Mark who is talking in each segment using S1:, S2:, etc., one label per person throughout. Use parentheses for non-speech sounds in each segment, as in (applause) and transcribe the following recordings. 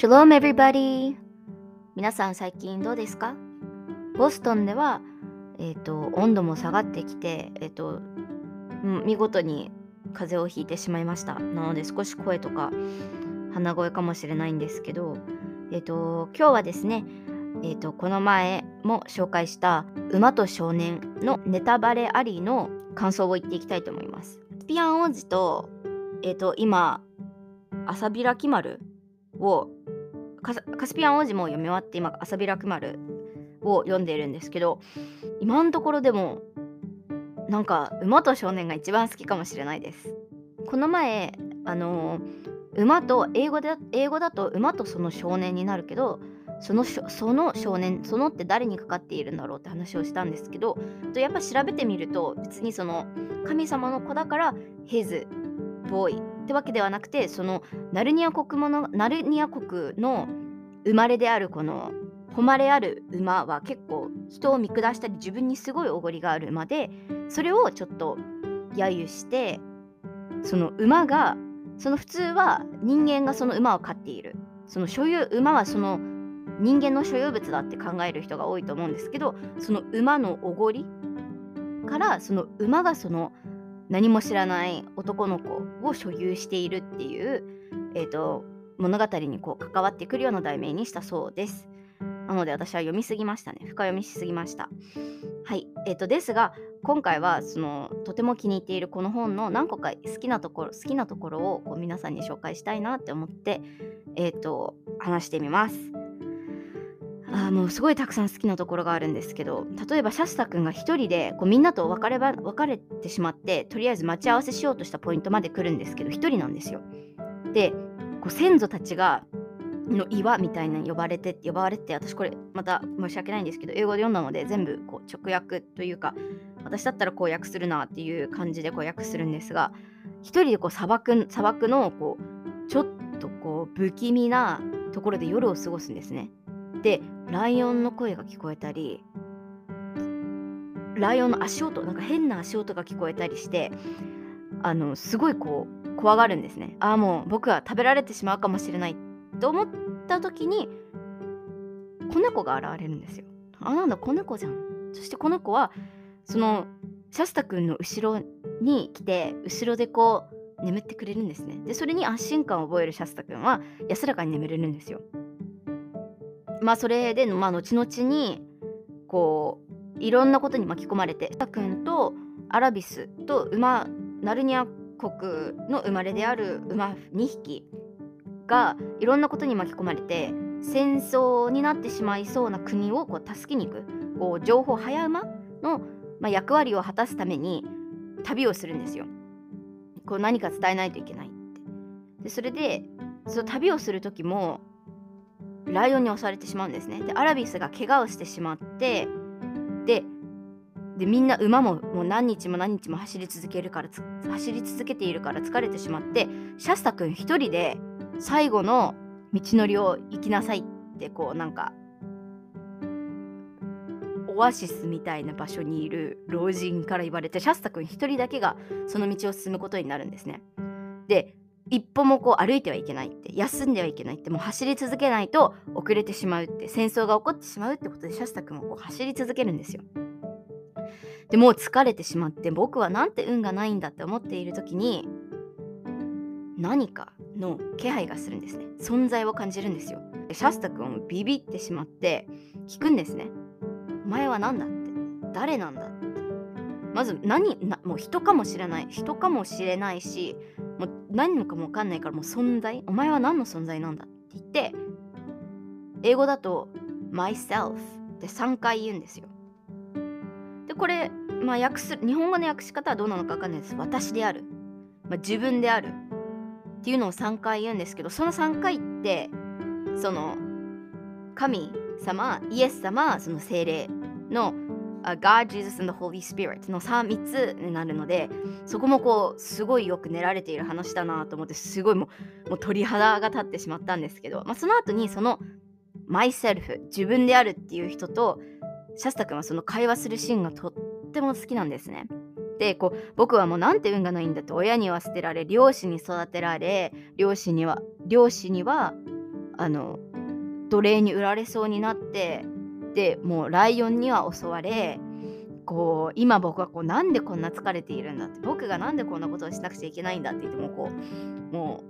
S1: Shalom everybody! 皆さん最近どうですか？ボストンでは、えーと、温度も下がってきて、えーと、見事に風邪をひいてしまいました。なので少し声とか鼻声かもしれないんですけど、えーと、今日はですね、えーと、この前も紹介した「馬と少年」のネタバレありの感想を言っていきたいと思います。ピアン王子と,、えー、と今朝開き丸をカスピアン王子も読み終わって今朝開く丸を読んでいるんですけど今のところでもなんか馬と少年が一番好きかもしれないです。この前あの馬と英語で英語だと馬とその少年になるけどそのその少年そのって誰にかかっているんだろうって話をしたんですけどやっぱ調べてみると別にその神様の子だからヘズボーイってわけではなくてそのナルニア国ものナルニア国の生まれであるこの誉れある馬は結構人を見下したり自分にすごいおごりがある馬でそれをちょっと揶揄してその馬がその普通は人間がその馬を飼っている。その所有馬はその人間の所有物だって考える人が多いと思うんですけどその馬のおごりからその馬がその何も知らない男の子を所有しているっていう、えーと、物語にこう関わってくるような題名にしたそうです。なので私は読みすぎましたね。深読みしすぎました。はい。えっ、ー、と、ですが、今回はそのとても気に入っているこの本の何個か好きなところ、好きなところをこう皆さんに紹介したいなって思って、えっ、ー、と、話してみます。あもうすごいたくさん好きなところがあるんですけど例えばシャスタ君が一人でこうみんなと別れば別れてしまってとりあえず待ち合わせしようとしたポイントまで来るんですけど一人なんですよ。でこう先祖たちがの岩みたいな呼ばれて呼ばれて私これまた申し訳ないんですけど英語で読んだので全部こう直訳というか私だったらこう訳するなっていう感じでこう訳するんですが一人でこう砂漠砂漠のこうちょっとこう不気味なところで夜を過ごすんですね。でライオンの声が聞こえたりライオンの足音なんか変な足音が聞こえたりしてあのすごいこう怖がるんですね。ああもう僕は食べられてしまうかもしれないと思った時に子猫が現れるんですよ。あなんだ子猫じゃん。そして子猫はそのシャスタ君の後ろに来て後ろでこう眠ってくれるんですね。でそれに安心感を覚えるシャスタ君は安らかに眠れるんですよ。まあそれで、まあ、後々にこういろんなことに巻き込まれてタ君とアラビスと馬ナルニア国の生まれである馬2匹がいろんなことに巻き込まれて戦争になってしまいそうな国をこう助けに行くこう情報早馬の、まあ、役割を果たすために旅をするんですよ。こう何か伝えないといけないって。でそれでその旅をする時もライオンに襲われてしまうんですね。でアラビスが怪我をしてしまってででみんな馬ももう何日も何日も走り続けるから走り続けているから疲れてしまってシャスタ君一人で最後の道のりを行きなさいってこうなんかオアシスみたいな場所にいる老人から言われてシャスタ君一人だけがその道を進むことになるんですね。で一歩もこう歩いてはいけないって休んではいけないってもう走り続けないと遅れてしまうって戦争が起こってしまうってことでシャスタ君もこう走り続けるんですよ。でもう疲れてしまって僕はなんて運がないんだって思っている時に何かの気配がするんですね。存在を感じるんですよ。でシャスタ君もビビってしまって聞くんですね。お前は何だって誰なんだって。まず何なもう人かもしれない人かもしれないしもう何のかも分かんないからもう存在お前は何の存在なんだって言って英語だと myself って3回言うんですよ。でこれまあ訳す日本語の訳し方はどうなのか分かんないです。私である、まあ、自分である。っていうのを3回言うんですけどその3回ってその神様イエス様その精霊の God, Jesus and the Holy Spirit の 3, 3つになるのでそこもこうすごいよく練られている話だなと思ってすごいもうもう鳥肌が立ってしまったんですけど、まあ、その後にその myself 自分であるっていう人とシャスタ君はその会話するシーンがとっても好きなんですね。でこう僕はもうなんて運がないんだと親には捨てられ両親に育てられ両親には両親にはあの奴隷に売られそうになってでもうライオンには襲われこう今僕はこうなんでこんな疲れているんだって僕がなんでこんなことをしなくちゃいけないんだって言ってもこうも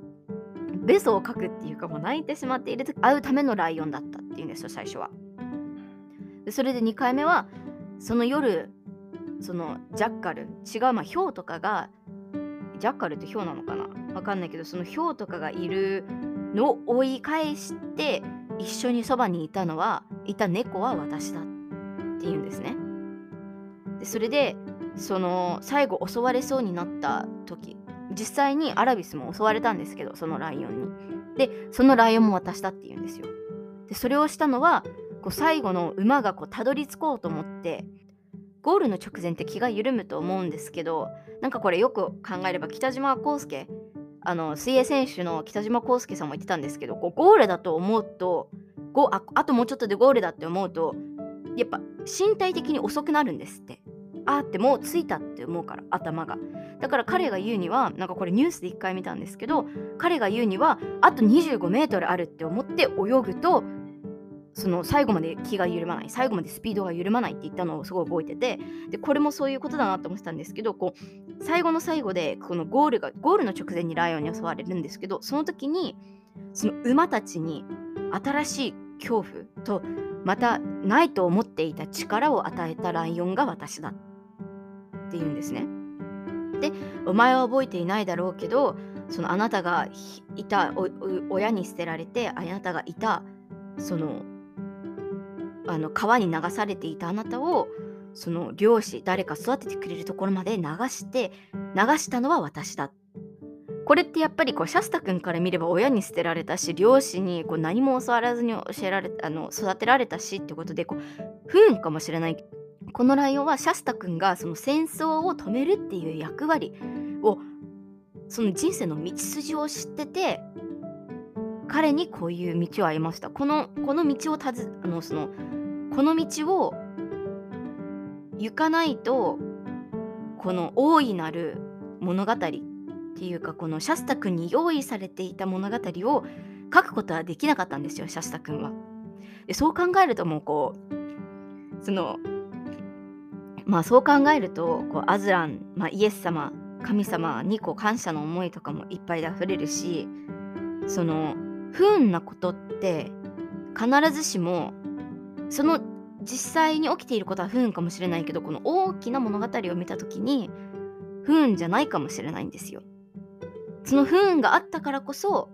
S1: うベソを書くっていうかもう泣いてしまっている会うためのライオンだったっていうんですよ最初は。でそれで2回目はその夜そのジャッカル違うまあヒョウとかがジャッカルってヒョウなのかな？わかんないけどそのヒョウとかがいるのを追い返して一緒にそばにいたのはいた猫は私だっていうんですね。でそれでその最後襲われそうになった時実際にアラビスも襲われたんですけどそのライオンに。でそのライオンも渡したっていうんですよ。でそれをしたのはこう最後の馬がこうたどり着こうと思ってゴールの直前って気が緩むと思うんですけどなんかこれよく考えれば北島康介あの水泳選手の北島康介さんも言ってたんですけどこうゴールだと思うとゴああともうちょっとでゴールだって思うとやっぱ身体的に遅くなるんですって。あってもう着いたって思うから頭がだから彼が言うにはなんかこれニュースで1回見たんですけど彼が言うにはあと25メートルあるって思って泳ぐとその最後まで気が緩まない最後までスピードが緩まないって言ったのをすごい覚えててでこれもそういうことだなと思ってたんですけどこう最後の最後でこのゴールがゴールの直前にライオンに襲われるんですけどその時にその馬たちに新しい恐怖とまたないと思っていた力を与えたライオンが私だっていうんですね。でお前は覚えていないだろうけどそのあなたがいた親に捨てられてあなたがいたそのあの川に流されていたあなたをその漁師誰か育ててくれるところまで流して流したのは私だこれってやっぱりこうシャスタ君から見れば親に捨てられたし漁師にこう何も教わらずに教えられあの育てられたしってことでこう不運かもしれないこのライオンはシャスタ君がその戦争を止めるっていう役割をその人生の道筋を知ってて彼にこういう道を歩ませたこのこの道をたずあのそのこの道を行かないとこの大いなる物語っていうかこのシャスタ君に用意されていた物語を書くことはできなかったんですよシャスタ君は。でそう考えるともうこうそのまあそう考えるとこうアズラン、まあ、イエス様神様にこう感謝の思いとかもいっぱいで溢れるしその不運なことって必ずしもその実際に起きていることは不運かもしれないけどこの大きな物語を見た時に不運じゃないかもしれないんですよ。その不運があったからこそ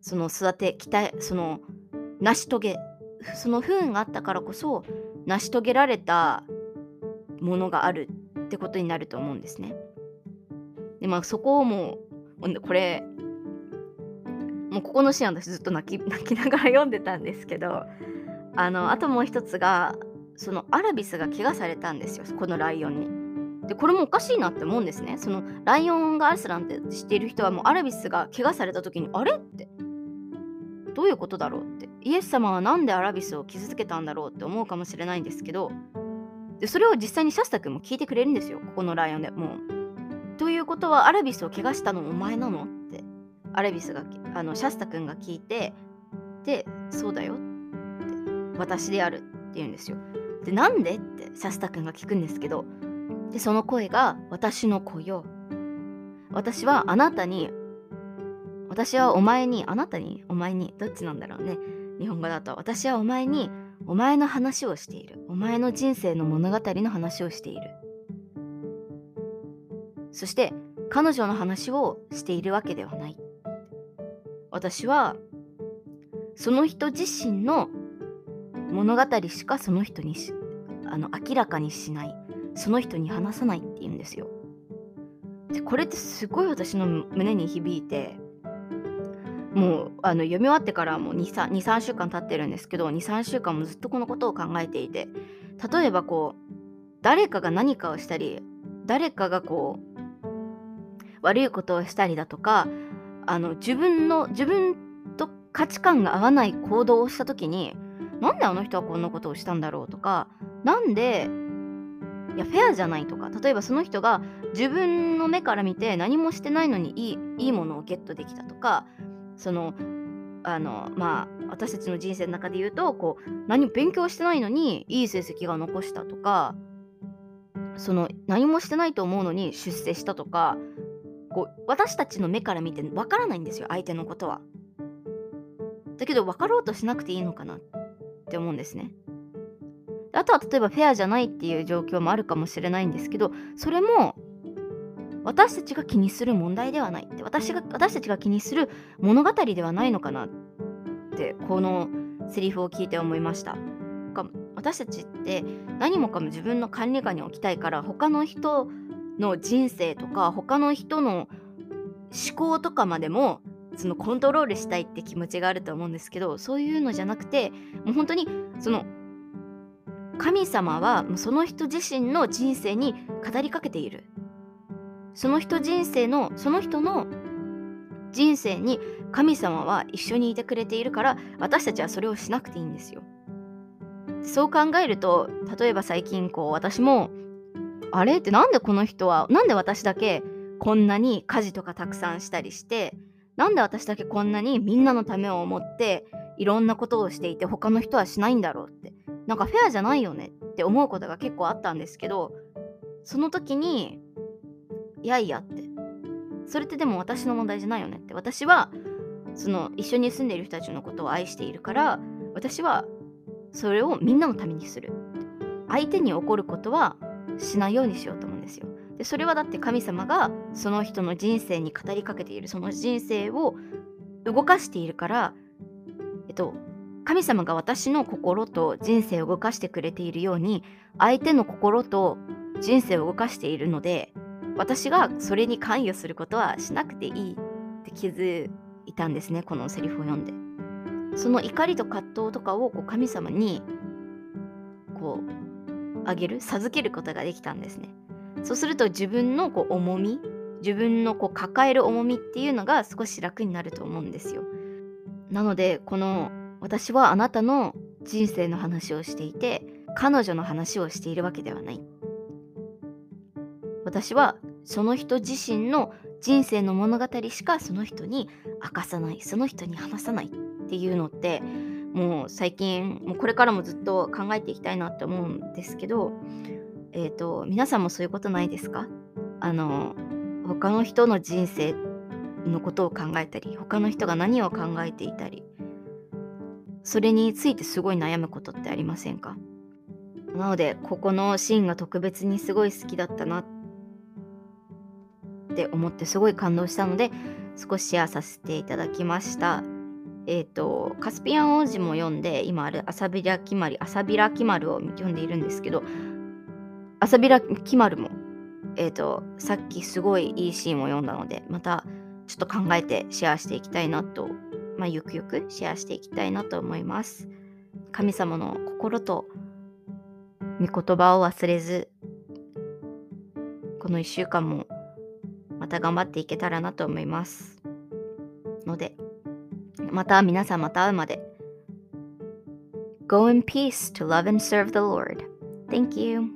S1: その育て期待その成し遂げその不運があったからこそ成し遂げられたものがあるってことになると思うんですね。でまあそこをもうこれもうここのシーン私ずっと泣き (laughs) 泣きながら読んでたんですけどあのあともう一つがそのアラビスが怪我されたんですよこのライオンに。でこれもおかしいなって思うんですね。そのライオンがアスランって知っている人はもうアラビスが怪我された時にあれ？って。どういうことだろうって。イエス様は何でアラビスを傷つけたんだろうって思うかもしれないんですけど。でそれを実際にシャスタ君も聞いてくれるんですよ。ここのライオンでもう。ということはアラビスを怪我したのお前なの？って。アラビスがあのシャスタ君が聞いてでそうだよって。私であるって言うんですよ。でなんで？ってシャスタ君が聞くんですけど。でその声が私の子よ私はあなたに私はお前にあなたにお前にどっちなんだろうね。日本語だと私はお前にお前の話をしている。お前の人生の物語の話をしている。そして彼女の話をしているわけではない。私はその人自身の物語しかその人にあの明らかにしない。その人に話さないって言うんですよ。でこれってすごい私の胸に響いてもうあの読み終わってからもう23週間経ってるんですけど23週間もずっとこのことを考えていて例えばこう誰かが何かをしたり誰かがこう悪いことをしたりだとかあの自分の自分と価値観が合わない行動をした時になんであの人はこんなことをしたんだろうとかなんでいやフェアじゃないとか例えばその人が自分の目から見て何もしてないのにいいいいものをゲットできたとかそのあのまあ私たちの人生の中で言うとこう何も勉強してないのにいい成績が残したとかその何もしてないと思うのに出世したとかこう私たちの目から見てわからないんですよ相手のことは。だけど分かろうとしなくていいのかなって思うんですね。あとは例えばフェアじゃないっていう状況もあるかもしれないんですけどそれも私たちが気にする問題ではないって私が私たちが気にする物語ではないのかなってこのセリフを聞いて思いました。私たちって何もかも自分の管理下に置きたいから他の人の人生とか他の人の思考とかまでもそのコントロールしたいって気持ちがあると思うんですけどそういうのじゃなくてもう本当にその神様はその人自身の人生に語りかけている。その人人生のその人の人生に神様は一緒にいてくれているから私たちはそれをしなくていいんですよ。そう考えると例えば最近こう私もあれ？ってなんでこの人はなんで私だけこんなに家事とかたくさんしたりしてなんで私だけこんなにみんなのためを思っていろんなことをしていて他の人はしないんだろうってなんかフェアじゃないよねって思うことが結構あったんですけどその時にいやいやって。それってでも私の問題じゃないよねって。私はその一緒に住んでいる人たちのことを愛しているから私はそれをみんなのためにする。相手に起こることはしないようにしようと思うんですよ。でそれはだって神様がその人の人生に語りかけているその人生を動かしているからえっと神様が私の心と人生を動かしてくれているように相手の心と人生を動かしているので私がそれに関与することはしなくていいって気づいたんですねこのセリフを読んで。その怒りと葛藤とかをこう神様にこうあげる授けることができたんですね。そうすると自分のこう重み自分のこう抱える重みっていうのが少し楽になると思うんですよ。なのでこの私はあなたの人生の話をしていて彼女の話をしているわけではない。私はその人自身の人生の物語しかその人に明かさないその人に話さないっていうのってもう最近もうこれからもずっと考えていきたいなって思うんですけどえっ、ー、と皆さんもそういうことないですか？あの他の人の人生のことを考えたり他の人が何を考えていたりそれについてすごい悩むことってありませんか？なのでここのシーンが特別にすごい好きだったなって思ってすごい感動したので少しシェアさせていただきました。えっ、ー、とカスピアン王子も読んで今ある「アサビラキマリ」「アサビラキマル」を読んでいるんですけど「アサビラキマルも」えっ、ー、とさっきすごいいいシーンを読んだのでまたちょっと考えてシェアしていきたいなとまあ、ゆくゆくシェアしていきたいなと思います。神様の心と御言葉を忘れず、この1週間もまた頑張っていけたらなと思います。ので、また皆さんまた会うまで。Go in peace to love and serve the Lord. Thank you.